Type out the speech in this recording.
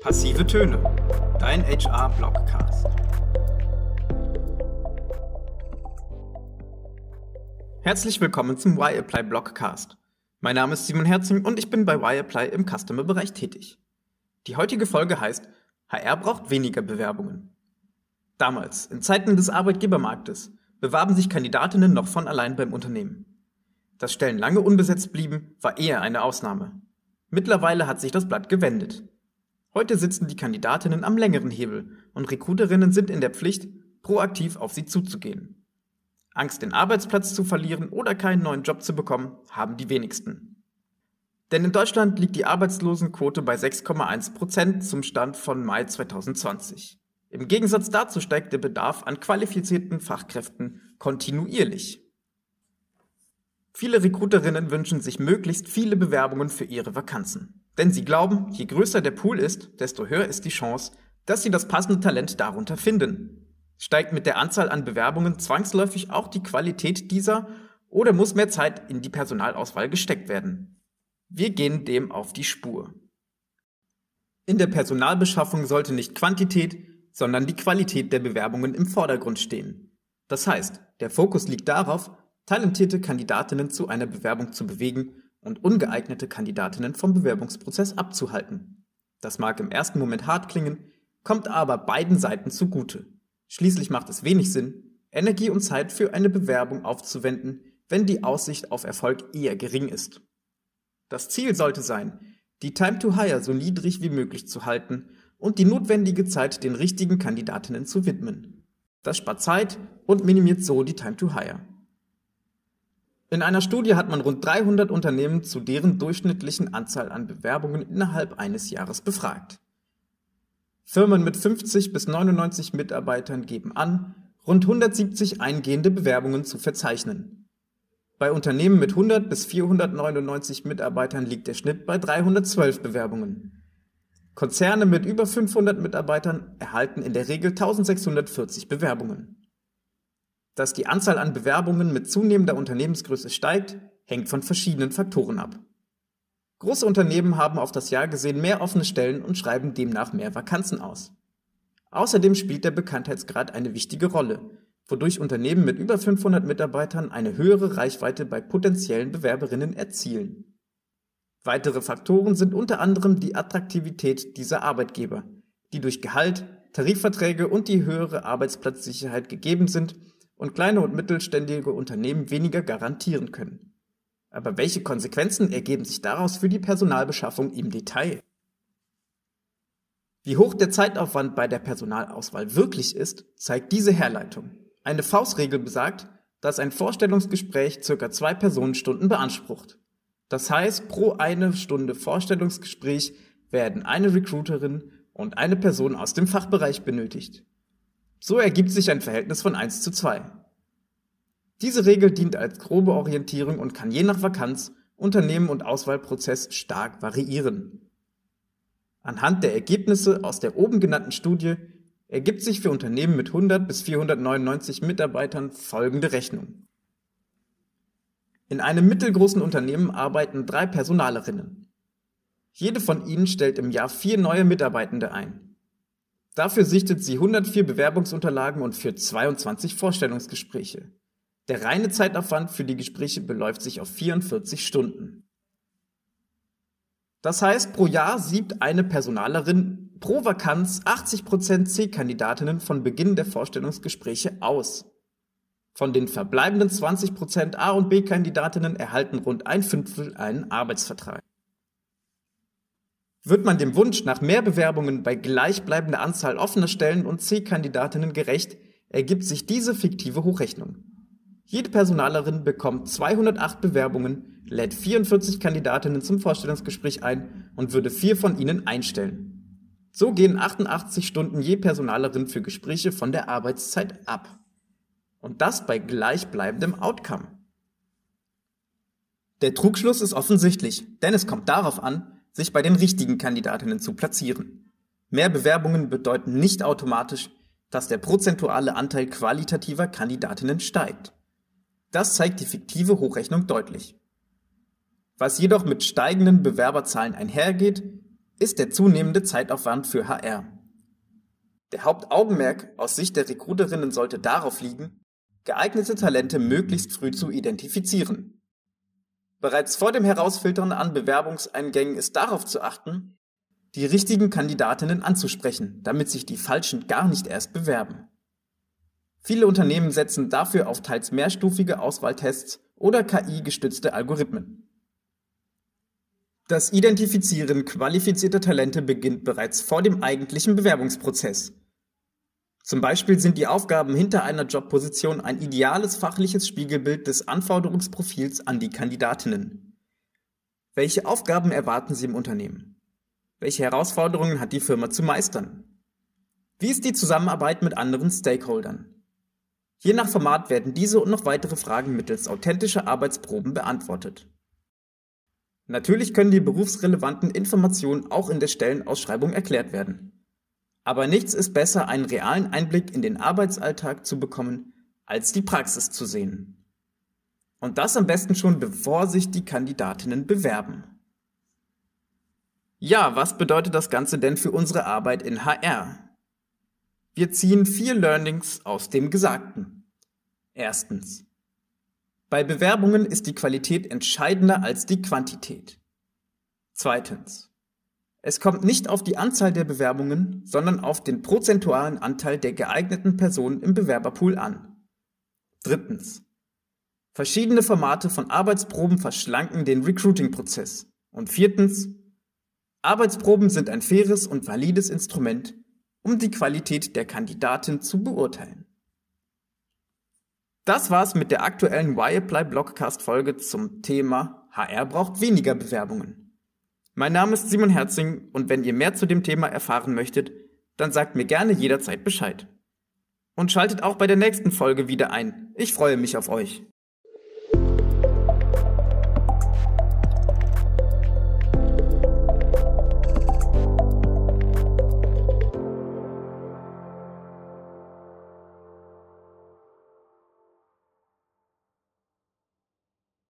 Passive Töne, dein HR-Blogcast. Herzlich willkommen zum Y-Apply Blogcast. Mein Name ist Simon Herzing und ich bin bei Y-Apply im Customer-Bereich tätig. Die heutige Folge heißt HR braucht weniger Bewerbungen. Damals, in Zeiten des Arbeitgebermarktes, bewarben sich Kandidatinnen noch von allein beim Unternehmen. Dass Stellen lange unbesetzt blieben, war eher eine Ausnahme. Mittlerweile hat sich das Blatt gewendet. Heute sitzen die Kandidatinnen am längeren Hebel und Recruiterinnen sind in der Pflicht, proaktiv auf sie zuzugehen. Angst, den Arbeitsplatz zu verlieren oder keinen neuen Job zu bekommen, haben die wenigsten. Denn in Deutschland liegt die Arbeitslosenquote bei 6,1 Prozent zum Stand von Mai 2020. Im Gegensatz dazu steigt der Bedarf an qualifizierten Fachkräften kontinuierlich. Viele Recruiterinnen wünschen sich möglichst viele Bewerbungen für ihre Vakanzen. Denn sie glauben, je größer der Pool ist, desto höher ist die Chance, dass sie das passende Talent darunter finden. Steigt mit der Anzahl an Bewerbungen zwangsläufig auch die Qualität dieser oder muss mehr Zeit in die Personalauswahl gesteckt werden? Wir gehen dem auf die Spur. In der Personalbeschaffung sollte nicht Quantität, sondern die Qualität der Bewerbungen im Vordergrund stehen. Das heißt, der Fokus liegt darauf, talentierte Kandidatinnen zu einer Bewerbung zu bewegen und ungeeignete Kandidatinnen vom Bewerbungsprozess abzuhalten. Das mag im ersten Moment hart klingen, kommt aber beiden Seiten zugute. Schließlich macht es wenig Sinn, Energie und Zeit für eine Bewerbung aufzuwenden, wenn die Aussicht auf Erfolg eher gering ist. Das Ziel sollte sein, die Time to Hire so niedrig wie möglich zu halten und die notwendige Zeit den richtigen Kandidatinnen zu widmen. Das spart Zeit und minimiert so die Time to Hire. In einer Studie hat man rund 300 Unternehmen zu deren durchschnittlichen Anzahl an Bewerbungen innerhalb eines Jahres befragt. Firmen mit 50 bis 99 Mitarbeitern geben an, rund 170 eingehende Bewerbungen zu verzeichnen. Bei Unternehmen mit 100 bis 499 Mitarbeitern liegt der Schnitt bei 312 Bewerbungen. Konzerne mit über 500 Mitarbeitern erhalten in der Regel 1640 Bewerbungen. Dass die Anzahl an Bewerbungen mit zunehmender Unternehmensgröße steigt, hängt von verschiedenen Faktoren ab. Große Unternehmen haben auf das Jahr gesehen mehr offene Stellen und schreiben demnach mehr Vakanzen aus. Außerdem spielt der Bekanntheitsgrad eine wichtige Rolle, wodurch Unternehmen mit über 500 Mitarbeitern eine höhere Reichweite bei potenziellen Bewerberinnen erzielen. Weitere Faktoren sind unter anderem die Attraktivität dieser Arbeitgeber, die durch Gehalt, Tarifverträge und die höhere Arbeitsplatzsicherheit gegeben sind und kleine und mittelständige Unternehmen weniger garantieren können. Aber welche Konsequenzen ergeben sich daraus für die Personalbeschaffung im Detail? Wie hoch der Zeitaufwand bei der Personalauswahl wirklich ist, zeigt diese Herleitung. Eine Faustregel besagt, dass ein Vorstellungsgespräch ca. zwei Personenstunden beansprucht. Das heißt, pro eine Stunde Vorstellungsgespräch werden eine Recruiterin und eine Person aus dem Fachbereich benötigt. So ergibt sich ein Verhältnis von 1 zu 2. Diese Regel dient als grobe Orientierung und kann je nach Vakanz, Unternehmen und Auswahlprozess stark variieren. Anhand der Ergebnisse aus der oben genannten Studie ergibt sich für Unternehmen mit 100 bis 499 Mitarbeitern folgende Rechnung. In einem mittelgroßen Unternehmen arbeiten drei Personalerinnen. Jede von ihnen stellt im Jahr vier neue Mitarbeitende ein. Dafür sichtet sie 104 Bewerbungsunterlagen und führt 22 Vorstellungsgespräche. Der reine Zeitaufwand für die Gespräche beläuft sich auf 44 Stunden. Das heißt, pro Jahr siebt eine Personalerin pro Vakanz 80% C-Kandidatinnen von Beginn der Vorstellungsgespräche aus. Von den verbleibenden 20% A- und B-Kandidatinnen erhalten rund ein Fünftel einen Arbeitsvertrag. Wird man dem Wunsch nach mehr Bewerbungen bei gleichbleibender Anzahl offener Stellen und C-Kandidatinnen gerecht, ergibt sich diese fiktive Hochrechnung. Jede Personalerin bekommt 208 Bewerbungen, lädt 44 Kandidatinnen zum Vorstellungsgespräch ein und würde vier von ihnen einstellen. So gehen 88 Stunden je Personalerin für Gespräche von der Arbeitszeit ab. Und das bei gleichbleibendem Outcome. Der Trugschluss ist offensichtlich, denn es kommt darauf an, sich bei den richtigen Kandidatinnen zu platzieren. Mehr Bewerbungen bedeuten nicht automatisch, dass der prozentuale Anteil qualitativer Kandidatinnen steigt. Das zeigt die fiktive Hochrechnung deutlich. Was jedoch mit steigenden Bewerberzahlen einhergeht, ist der zunehmende Zeitaufwand für HR. Der Hauptaugenmerk aus Sicht der Recruiterinnen sollte darauf liegen, geeignete Talente möglichst früh zu identifizieren. Bereits vor dem Herausfiltern an Bewerbungseingängen ist darauf zu achten, die richtigen Kandidatinnen anzusprechen, damit sich die falschen gar nicht erst bewerben. Viele Unternehmen setzen dafür auf teils mehrstufige Auswahltests oder KI-gestützte Algorithmen. Das Identifizieren qualifizierter Talente beginnt bereits vor dem eigentlichen Bewerbungsprozess. Zum Beispiel sind die Aufgaben hinter einer Jobposition ein ideales fachliches Spiegelbild des Anforderungsprofils an die Kandidatinnen. Welche Aufgaben erwarten Sie im Unternehmen? Welche Herausforderungen hat die Firma zu meistern? Wie ist die Zusammenarbeit mit anderen Stakeholdern? Je nach Format werden diese und noch weitere Fragen mittels authentischer Arbeitsproben beantwortet. Natürlich können die berufsrelevanten Informationen auch in der Stellenausschreibung erklärt werden. Aber nichts ist besser, einen realen Einblick in den Arbeitsalltag zu bekommen, als die Praxis zu sehen. Und das am besten schon bevor sich die Kandidatinnen bewerben. Ja, was bedeutet das Ganze denn für unsere Arbeit in HR? Wir ziehen vier Learnings aus dem Gesagten. Erstens. Bei Bewerbungen ist die Qualität entscheidender als die Quantität. Zweitens. Es kommt nicht auf die Anzahl der Bewerbungen, sondern auf den prozentualen Anteil der geeigneten Personen im Bewerberpool an. Drittens. Verschiedene Formate von Arbeitsproben verschlanken den Recruiting-Prozess. Und viertens. Arbeitsproben sind ein faires und valides Instrument, um die Qualität der Kandidatin zu beurteilen. Das war's mit der aktuellen Y-Apply Blogcast Folge zum Thema HR braucht weniger Bewerbungen. Mein Name ist Simon Herzing und wenn ihr mehr zu dem Thema erfahren möchtet, dann sagt mir gerne jederzeit Bescheid. Und schaltet auch bei der nächsten Folge wieder ein. Ich freue mich auf euch.